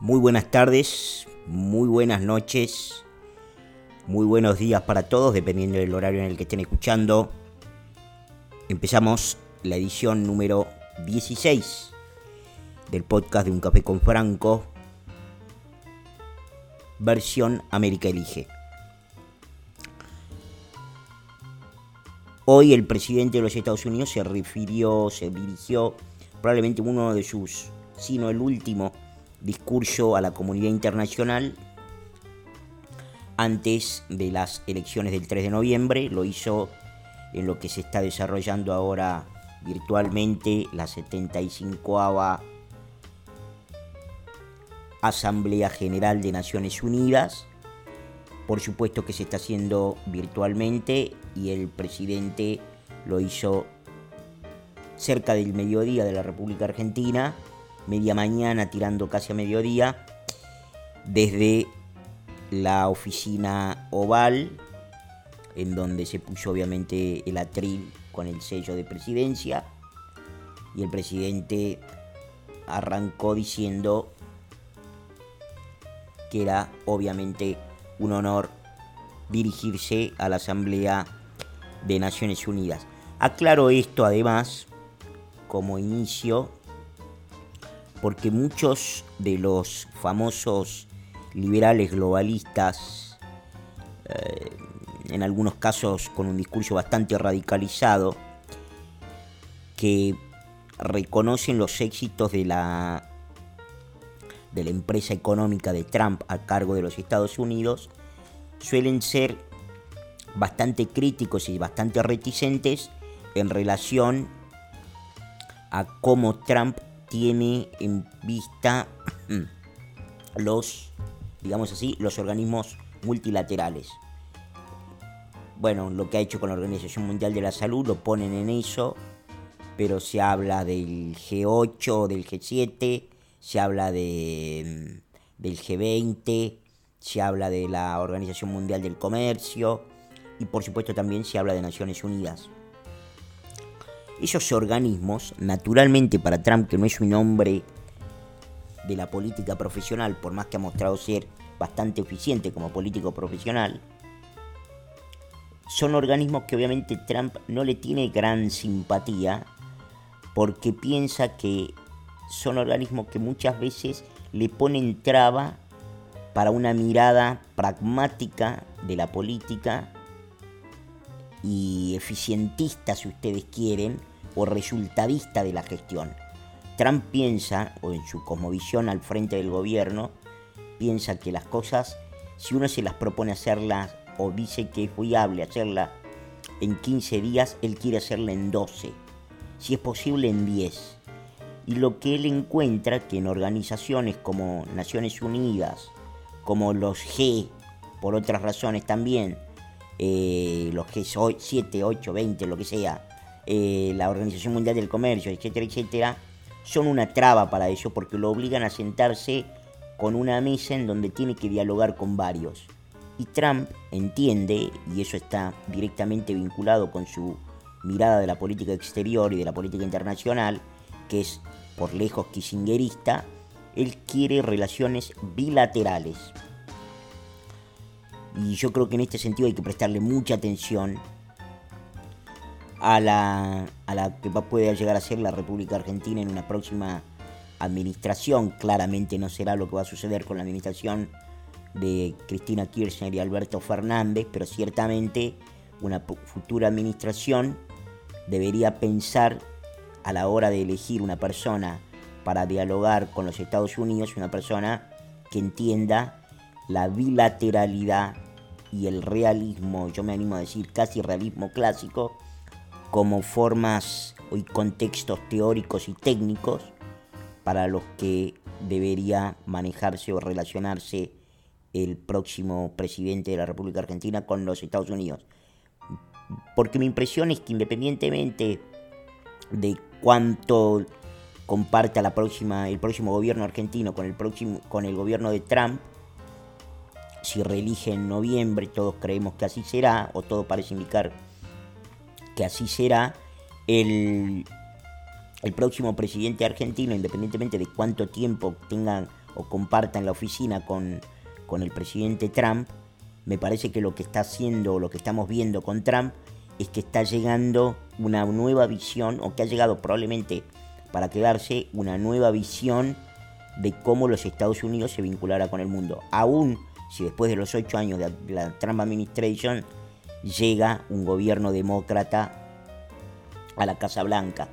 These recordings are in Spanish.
Muy buenas tardes, muy buenas noches, muy buenos días para todos, dependiendo del horario en el que estén escuchando. Empezamos la edición número 16 del podcast de Un Café con Franco, versión América Elige. Hoy el presidente de los Estados Unidos se refirió, se dirigió, probablemente uno de sus, sino el último, discurso a la comunidad internacional antes de las elecciones del 3 de noviembre. Lo hizo en lo que se está desarrollando ahora virtualmente la 75 Asamblea General de Naciones Unidas. Por supuesto que se está haciendo virtualmente y el presidente lo hizo cerca del mediodía de la República Argentina media mañana tirando casi a mediodía desde la oficina oval en donde se puso obviamente el atril con el sello de presidencia y el presidente arrancó diciendo que era obviamente un honor dirigirse a la Asamblea de Naciones Unidas. Aclaro esto además como inicio porque muchos de los famosos liberales globalistas, eh, en algunos casos con un discurso bastante radicalizado, que reconocen los éxitos de la, de la empresa económica de Trump a cargo de los Estados Unidos, suelen ser bastante críticos y bastante reticentes en relación a cómo Trump tiene en vista los, digamos así, los organismos multilaterales. Bueno, lo que ha hecho con la Organización Mundial de la Salud lo ponen en eso, pero se habla del G8, del G7, se habla de, del G20, se habla de la Organización Mundial del Comercio y por supuesto también se habla de Naciones Unidas esos organismos, naturalmente para Trump, que no es un hombre de la política profesional, por más que ha mostrado ser bastante eficiente como político profesional, son organismos que obviamente Trump no le tiene gran simpatía porque piensa que son organismos que muchas veces le ponen traba para una mirada pragmática de la política y eficientista, si ustedes quieren, o resultadista de la gestión. Trump piensa, o en su cosmovisión al frente del gobierno, piensa que las cosas, si uno se las propone hacerlas o dice que es viable hacerla en 15 días, él quiere hacerla en 12, si es posible en 10. Y lo que él encuentra que en organizaciones como Naciones Unidas, como los G, por otras razones también, eh, los G 7, 8, 20, lo que sea, eh, la Organización Mundial del Comercio, etcétera, etcétera, son una traba para eso porque lo obligan a sentarse con una mesa en donde tiene que dialogar con varios. Y Trump entiende, y eso está directamente vinculado con su mirada de la política exterior y de la política internacional, que es por lejos kissingerista, él quiere relaciones bilaterales. Y yo creo que en este sentido hay que prestarle mucha atención a la, a la que puede llegar a ser la República Argentina en una próxima administración. Claramente no será lo que va a suceder con la administración de Cristina Kirchner y Alberto Fernández, pero ciertamente una futura administración debería pensar a la hora de elegir una persona para dialogar con los Estados Unidos, una persona que entienda la bilateralidad y el realismo, yo me animo a decir casi realismo clásico, como formas y contextos teóricos y técnicos para los que debería manejarse o relacionarse el próximo presidente de la República Argentina con los Estados Unidos. Porque mi impresión es que independientemente de cuánto comparta la próxima, el próximo gobierno argentino con el, próximo, con el gobierno de Trump, si reelige en noviembre, todos creemos que así será, o todo parece indicar que así será el, el próximo presidente argentino, independientemente de cuánto tiempo tengan o comparta en la oficina con, con el presidente Trump, me parece que lo que está haciendo, lo que estamos viendo con Trump, es que está llegando una nueva visión, o que ha llegado probablemente para quedarse una nueva visión de cómo los Estados Unidos se vinculará con el mundo. Aún si después de los ocho años de la Trump Administration llega un gobierno demócrata a la Casa Blanca.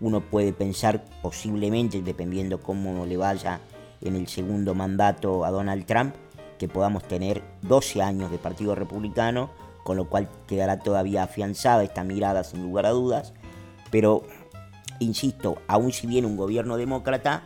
Uno puede pensar posiblemente, dependiendo cómo le vaya en el segundo mandato a Donald Trump, que podamos tener 12 años de Partido Republicano, con lo cual quedará todavía afianzada esta mirada sin lugar a dudas. Pero, insisto, aún si viene un gobierno demócrata,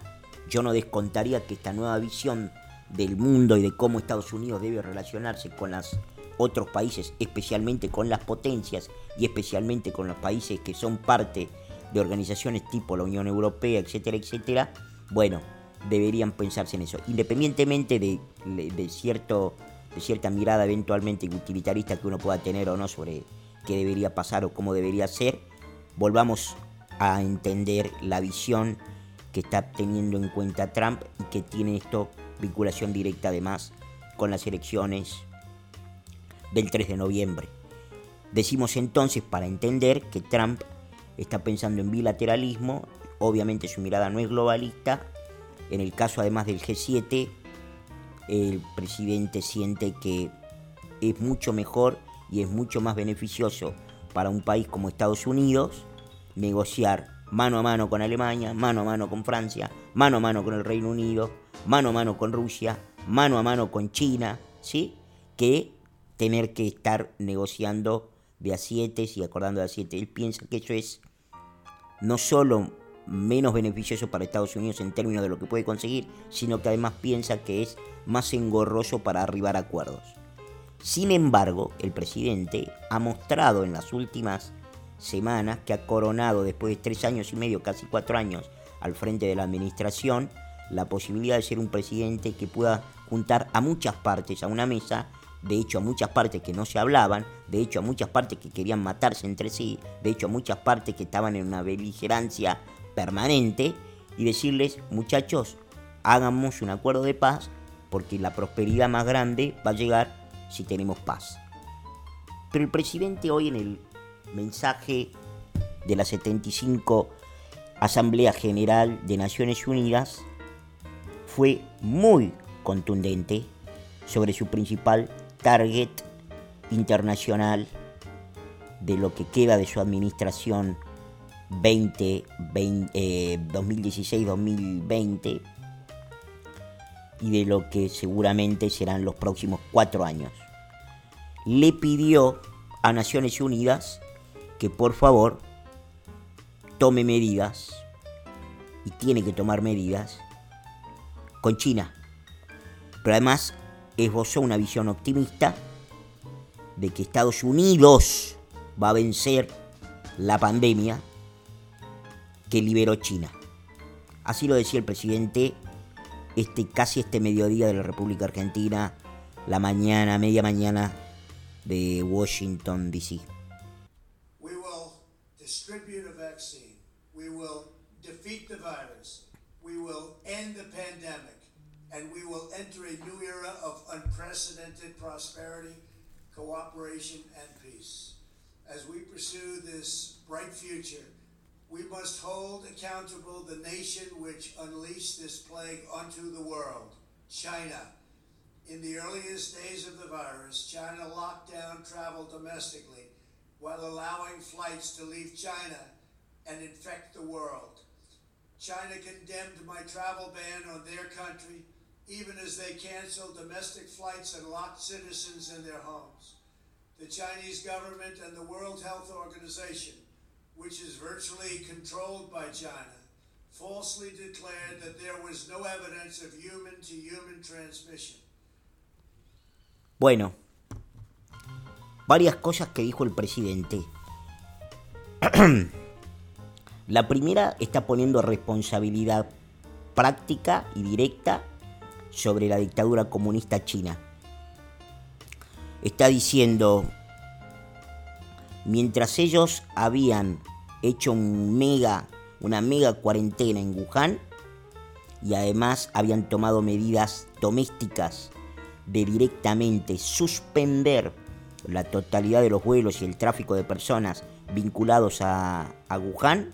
yo no descontaría que esta nueva visión del mundo y de cómo Estados Unidos debe relacionarse con los otros países, especialmente con las potencias y especialmente con los países que son parte de organizaciones tipo la Unión Europea, etcétera, etcétera, bueno, deberían pensarse en eso. Independientemente de, cierto, de cierta mirada eventualmente utilitarista que uno pueda tener o no sobre qué debería pasar o cómo debería ser, volvamos a entender la visión que está teniendo en cuenta Trump y que tiene esto vinculación directa además con las elecciones del 3 de noviembre. Decimos entonces para entender que Trump está pensando en bilateralismo, obviamente su mirada no es globalista, en el caso además del G7, el presidente siente que es mucho mejor y es mucho más beneficioso para un país como Estados Unidos negociar mano a mano con Alemania, mano a mano con Francia, mano a mano con el Reino Unido, mano a mano con Rusia, mano a mano con China, ¿sí? Que tener que estar negociando de a 7 y acordando de a 7. Él piensa que eso es no solo menos beneficioso para Estados Unidos en términos de lo que puede conseguir, sino que además piensa que es más engorroso para arribar a acuerdos. Sin embargo, el presidente ha mostrado en las últimas semanas que ha coronado después de tres años y medio, casi cuatro años, al frente de la administración, la posibilidad de ser un presidente que pueda juntar a muchas partes a una mesa, de hecho a muchas partes que no se hablaban, de hecho a muchas partes que querían matarse entre sí, de hecho a muchas partes que estaban en una beligerancia permanente, y decirles, muchachos, hagamos un acuerdo de paz, porque la prosperidad más grande va a llegar si tenemos paz. Pero el presidente hoy en el mensaje de la 75 Asamblea General de Naciones Unidas fue muy contundente sobre su principal target internacional de lo que queda de su administración 2016-2020 eh, y de lo que seguramente serán los próximos cuatro años. Le pidió a Naciones Unidas que por favor tome medidas, y tiene que tomar medidas, con China. Pero además esbozó una visión optimista de que Estados Unidos va a vencer la pandemia que liberó China. Así lo decía el presidente este, casi este mediodía de la República Argentina, la mañana, media mañana de Washington, D.C. We will defeat the virus. We will end the pandemic. And we will enter a new era of unprecedented prosperity, cooperation, and peace. As we pursue this bright future, we must hold accountable the nation which unleashed this plague onto the world, China. In the earliest days of the virus, China locked down travel domestically while allowing flights to leave China and infect the world. China condemned my travel ban on their country, even as they canceled domestic flights and locked citizens in their homes. The Chinese government and the World Health Organization, which is virtually controlled by China, falsely declared that there was no evidence of human to human transmission. Bueno, varias cosas que dijo el presidente. La primera está poniendo responsabilidad práctica y directa sobre la dictadura comunista china. Está diciendo, mientras ellos habían hecho una mega cuarentena en Wuhan, y además habían tomado medidas domésticas de directamente suspender la totalidad de los vuelos y el tráfico de personas vinculados a, a Wuhan,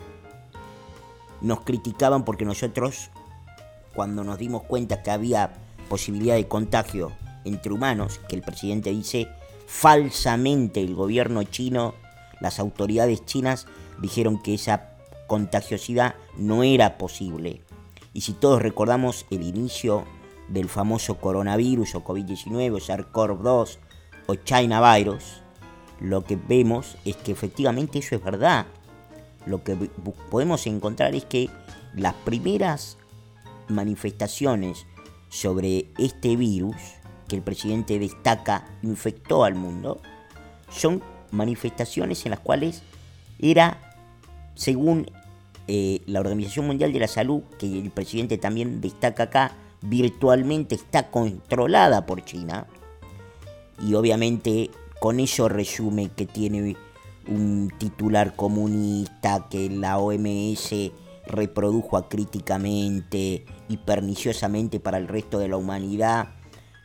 nos criticaban porque nosotros, cuando nos dimos cuenta que había posibilidad de contagio entre humanos, que el presidente dice falsamente el gobierno chino, las autoridades chinas dijeron que esa contagiosidad no era posible. Y si todos recordamos el inicio del famoso coronavirus o COVID-19 o SARS-CoV-2 o China Virus, lo que vemos es que efectivamente eso es verdad. Lo que podemos encontrar es que las primeras manifestaciones sobre este virus que el presidente destaca infectó al mundo son manifestaciones en las cuales era, según eh, la Organización Mundial de la Salud, que el presidente también destaca acá, virtualmente está controlada por China. Y obviamente con eso resume que tiene un titular comunista, que la OMS reprodujo acríticamente y perniciosamente para el resto de la humanidad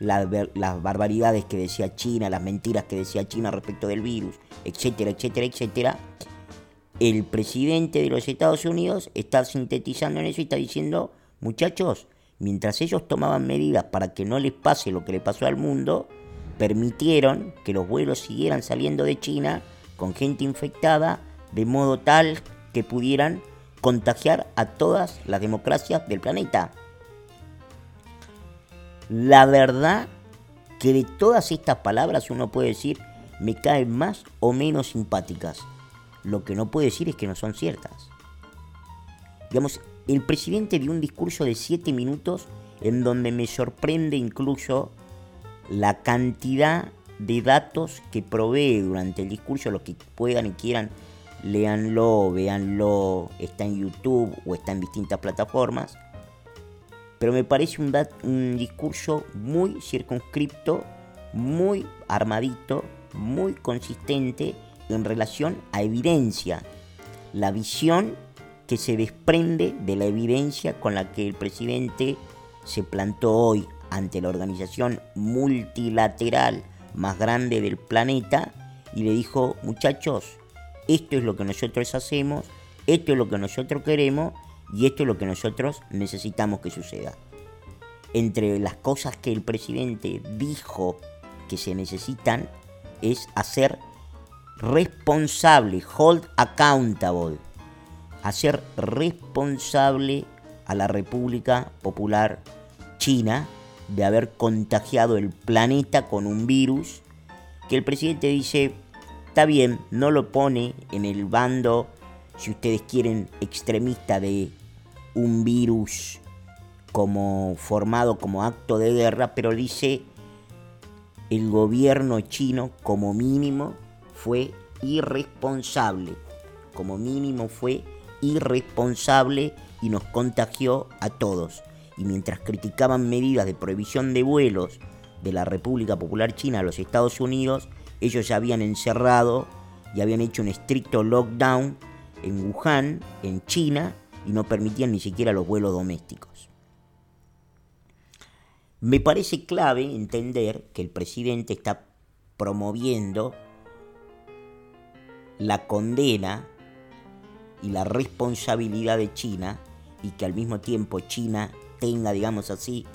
las, las barbaridades que decía China, las mentiras que decía China respecto del virus, etcétera, etcétera, etcétera. El presidente de los Estados Unidos está sintetizando en eso y está diciendo, muchachos, mientras ellos tomaban medidas para que no les pase lo que le pasó al mundo, permitieron que los vuelos siguieran saliendo de China con gente infectada, de modo tal que pudieran contagiar a todas las democracias del planeta. La verdad que de todas estas palabras uno puede decir, me caen más o menos simpáticas. Lo que no puede decir es que no son ciertas. Digamos, el presidente dio un discurso de siete minutos en donde me sorprende incluso la cantidad de datos que provee durante el discurso. Los que puedan y quieran, léanlo, véanlo, está en YouTube o está en distintas plataformas. Pero me parece un, discurso muy circunscripto, muy armadito, muy consistente en relación a evidencia, la visión que se desprende de la evidencia con la que el presidente se plantó hoy ante la organización multilateral más grande del planeta y le dijo, muchachos, esto es lo que nosotros hacemos, esto es lo que nosotros queremos y esto es lo que nosotros necesitamos que suceda. Entre las cosas que el presidente dijo que se necesitan es hacer responsable, hold accountable, hacer responsable a la República Popular China de haber contagiado el planeta con un virus que el presidente dice, está bien, no lo pone en el bando, si ustedes quieren, extremista de un virus como formado como acto de guerra, pero dice el gobierno chino como mínimo fue irresponsable. Como mínimo fue irresponsable y nos contagió a todos. Y mientras criticaban medidas de prohibición de vuelos de la República Popular China a los Estados Unidos, ellos ya habían encerrado y habían hecho un estricto lockdown en Wuhan, en China, y no permitían ni siquiera los vuelos domésticos. Me parece clave entender que el presidente está promoviendo la condena y la responsabilidad de China y que al mismo tiempo China tenga, digamos así,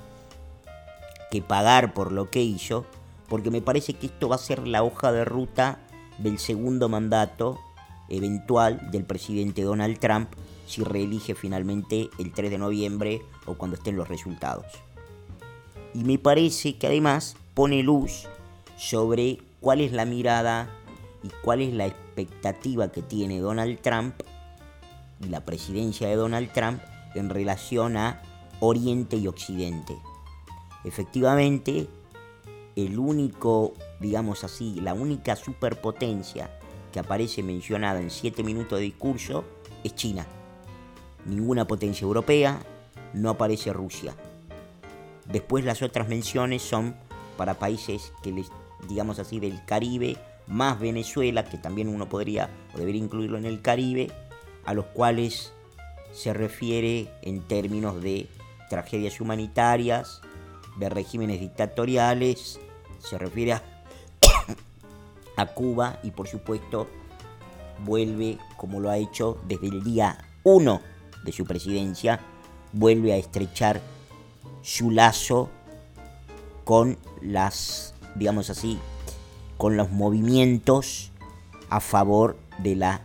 que pagar por lo que hizo, porque me parece que esto va a ser la hoja de ruta del segundo mandato eventual del presidente Donald Trump si reelige finalmente el 3 de noviembre o cuando estén los resultados. Y me parece que además pone luz sobre cuál es la mirada y cuál es la expectativa que tiene Donald Trump y la presidencia de Donald Trump en relación a Oriente y Occidente. Efectivamente, el único, digamos así, la única superpotencia que aparece mencionada en siete minutos de discurso es China. Ninguna potencia europea, no aparece Rusia. Después las otras menciones son para países que les, digamos así, del Caribe más Venezuela, que también uno podría o debería incluirlo en el Caribe, a los cuales se refiere en términos de tragedias humanitarias, de regímenes dictatoriales, se refiere a, Cuba y por supuesto vuelve, como lo ha hecho desde el día 1 de su presidencia, vuelve a estrechar su lazo con las, digamos así, con los movimientos a favor de la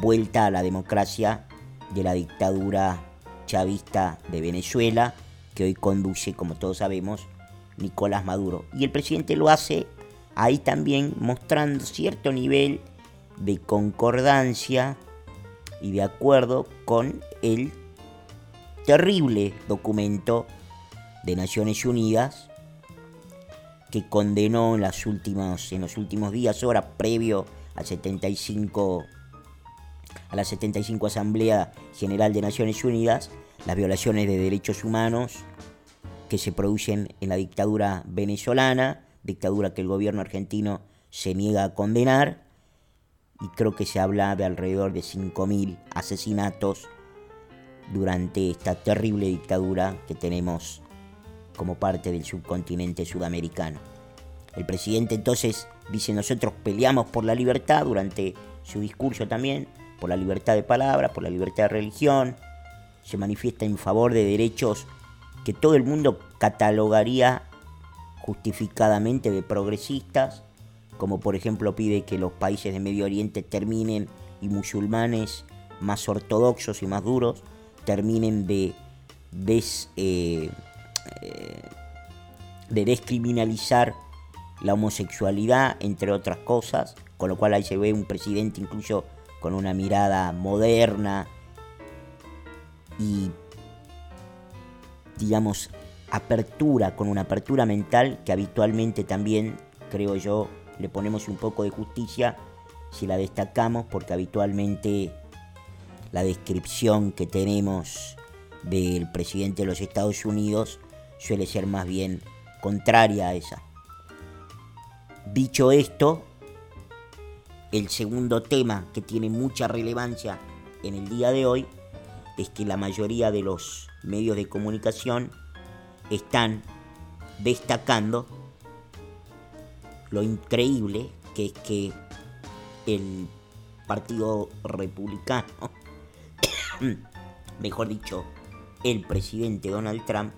vuelta a la democracia de la dictadura chavista de Venezuela, que hoy conduce, como todos sabemos, Nicolás Maduro. Y el presidente lo hace ahí también mostrando cierto nivel de concordancia y de acuerdo con el terrible documento de Naciones Unidas que condenó en, las últimas, en los últimos días, horas previo al 75, a la 75 Asamblea General de Naciones Unidas, las violaciones de derechos humanos que se producen en la dictadura venezolana, dictadura que el gobierno argentino se niega a condenar, y creo que se habla de alrededor de 5.000 asesinatos durante esta terrible dictadura que tenemos como parte del subcontinente sudamericano. El presidente entonces dice nosotros peleamos por la libertad durante su discurso también, por la libertad de palabra, por la libertad de religión, se manifiesta en favor de derechos que todo el mundo catalogaría justificadamente de progresistas, como por ejemplo pide que los países de Medio Oriente terminen y musulmanes más ortodoxos y más duros terminen de, eh, eh, de descriminalizar la homosexualidad, entre otras cosas, con lo cual ahí se ve un presidente incluso con una mirada moderna y, digamos, apertura, con una apertura mental que habitualmente también, creo yo, le ponemos un poco de justicia si la destacamos, porque habitualmente la descripción que tenemos del presidente de los Estados Unidos suele ser más bien contraria a esa. Dicho esto, el segundo tema que tiene mucha relevancia en el día de hoy es que la mayoría de los medios de comunicación están destacando lo increíble que es que el Partido Republicano, mejor dicho, el presidente Donald Trump,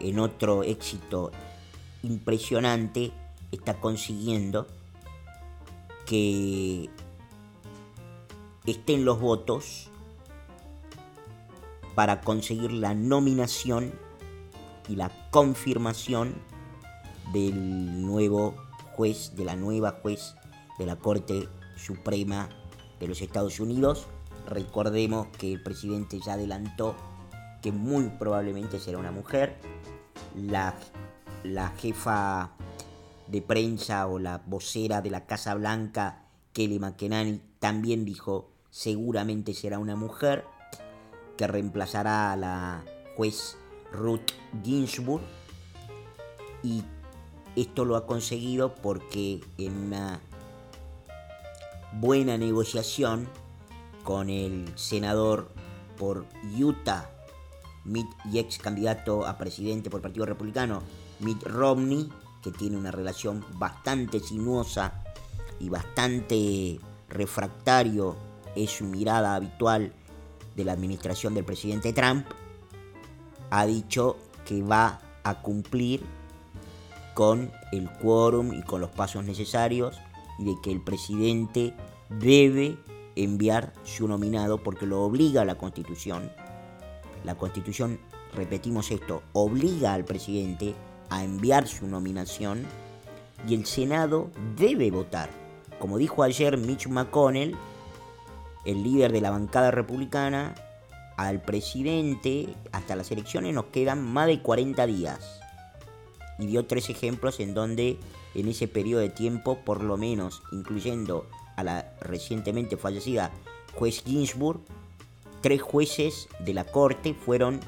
en otro éxito impresionante, está consiguiendo que estén los votos para conseguir la nominación y la confirmación del nuevo juez, de la nueva juez de la Corte Suprema de los Estados Unidos. Recordemos que el presidente ya adelantó que muy probablemente será una mujer. La, la jefa de prensa o la vocera de la Casa Blanca, Kelly McEnany, también dijo seguramente será una mujer que reemplazará a la juez Ruth Ginsburg. Y esto lo ha conseguido porque en una buena negociación con el senador por Utah Mitt, y ex candidato a presidente por el Partido Republicano, Mitt Romney, que tiene una relación bastante sinuosa y bastante refractario, es su mirada habitual de la administración del presidente Trump, ha dicho que va a cumplir con el quórum y con los pasos necesarios y de que el presidente debe enviar su nominado porque lo obliga la Constitución. La Constitución, repetimos esto, obliga al presidente a enviar su nominación y el Senado debe votar. Como dijo ayer Mitch McConnell, el líder de la bancada republicana, al presidente hasta las elecciones nos quedan más de 40 días. Y dio tres ejemplos en donde en ese periodo de tiempo, por lo menos incluyendo a la recientemente fallecida juez Ginsburg, tres jueces de la corte fueron,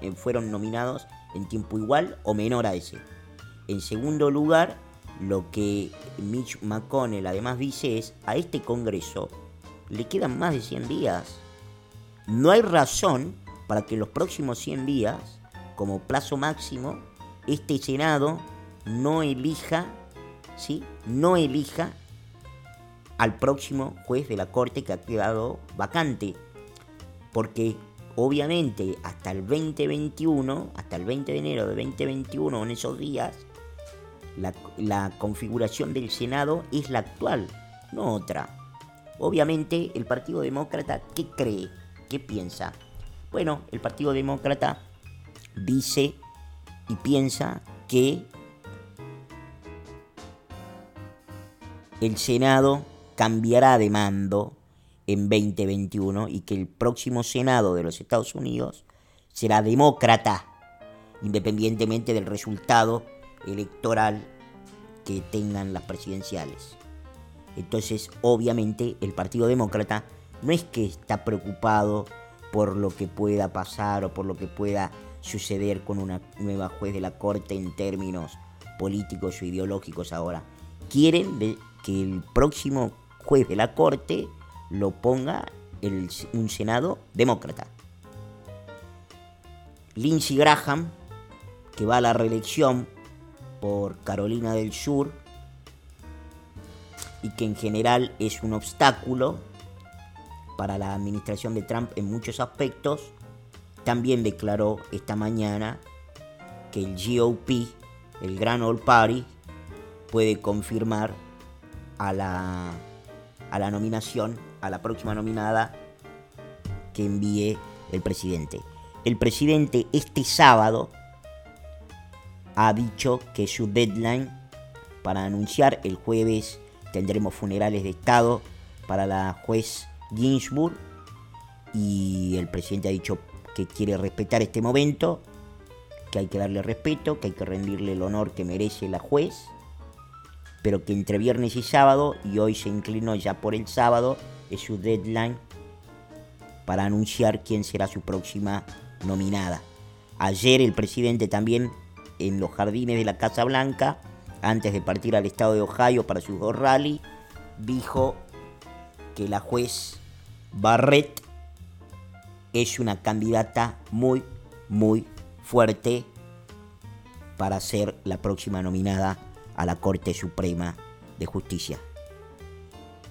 eh, fueron nominados en tiempo igual o menor a ese. En segundo lugar, lo que Mitch McConnell además dice es, a este Congreso le quedan más de 100 días. No hay razón para que los próximos 100 días, como plazo máximo, este Senado no elija, ¿sí? No elija al próximo juez de la Corte que ha quedado vacante. Porque obviamente hasta el 2021, hasta el 20 de enero de 2021, en esos días, la configuración del Senado es la actual, no otra. Obviamente el Partido Demócrata, ¿qué cree? ¿Qué piensa? Bueno, el Partido Demócrata dice y piensa que el Senado cambiará de mando en 2021 y que el próximo Senado de los Estados Unidos será demócrata, independientemente del resultado electoral que tengan las presidenciales. Entonces, obviamente, el Partido Demócrata no es que está preocupado por lo que pueda pasar o por lo que pueda suceder con una nueva juez de la Corte en términos políticos o ideológicos ahora. Quieren que el próximo juez de la Corte lo ponga un Senado demócrata. Lindsey Graham, que va a la reelección por Carolina del Sur y que en general es un obstáculo para la administración de Trump en muchos aspectos, también declaró esta mañana que el GOP, el Grand Old Party, puede confirmar a la, a la nominación, a la próxima nominada que envíe el presidente. El presidente este sábado ha dicho que su deadline para anunciar el jueves tendremos funerales de Estado para la juez Ginsburg y el presidente ha dicho que quiere respetar este momento, que hay que darle respeto, que hay que rendirle el honor que merece la juez, pero que entre viernes y sábado, y hoy se inclinó ya por el sábado, es su deadline para anunciar quién será su próxima nominada. Ayer el presidente también en los jardines de la Casa Blanca, antes de partir al estado de Ohio para su dos rally, dijo que la juez Barrett es una candidata muy, muy fuerte para ser la próxima nominada a la Corte Suprema de Justicia.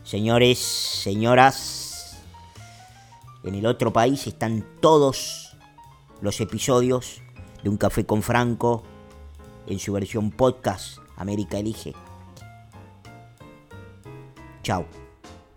Señores, señoras, en el otro país están todos los episodios de Un Café con Franco en su versión podcast América Elige. Chao.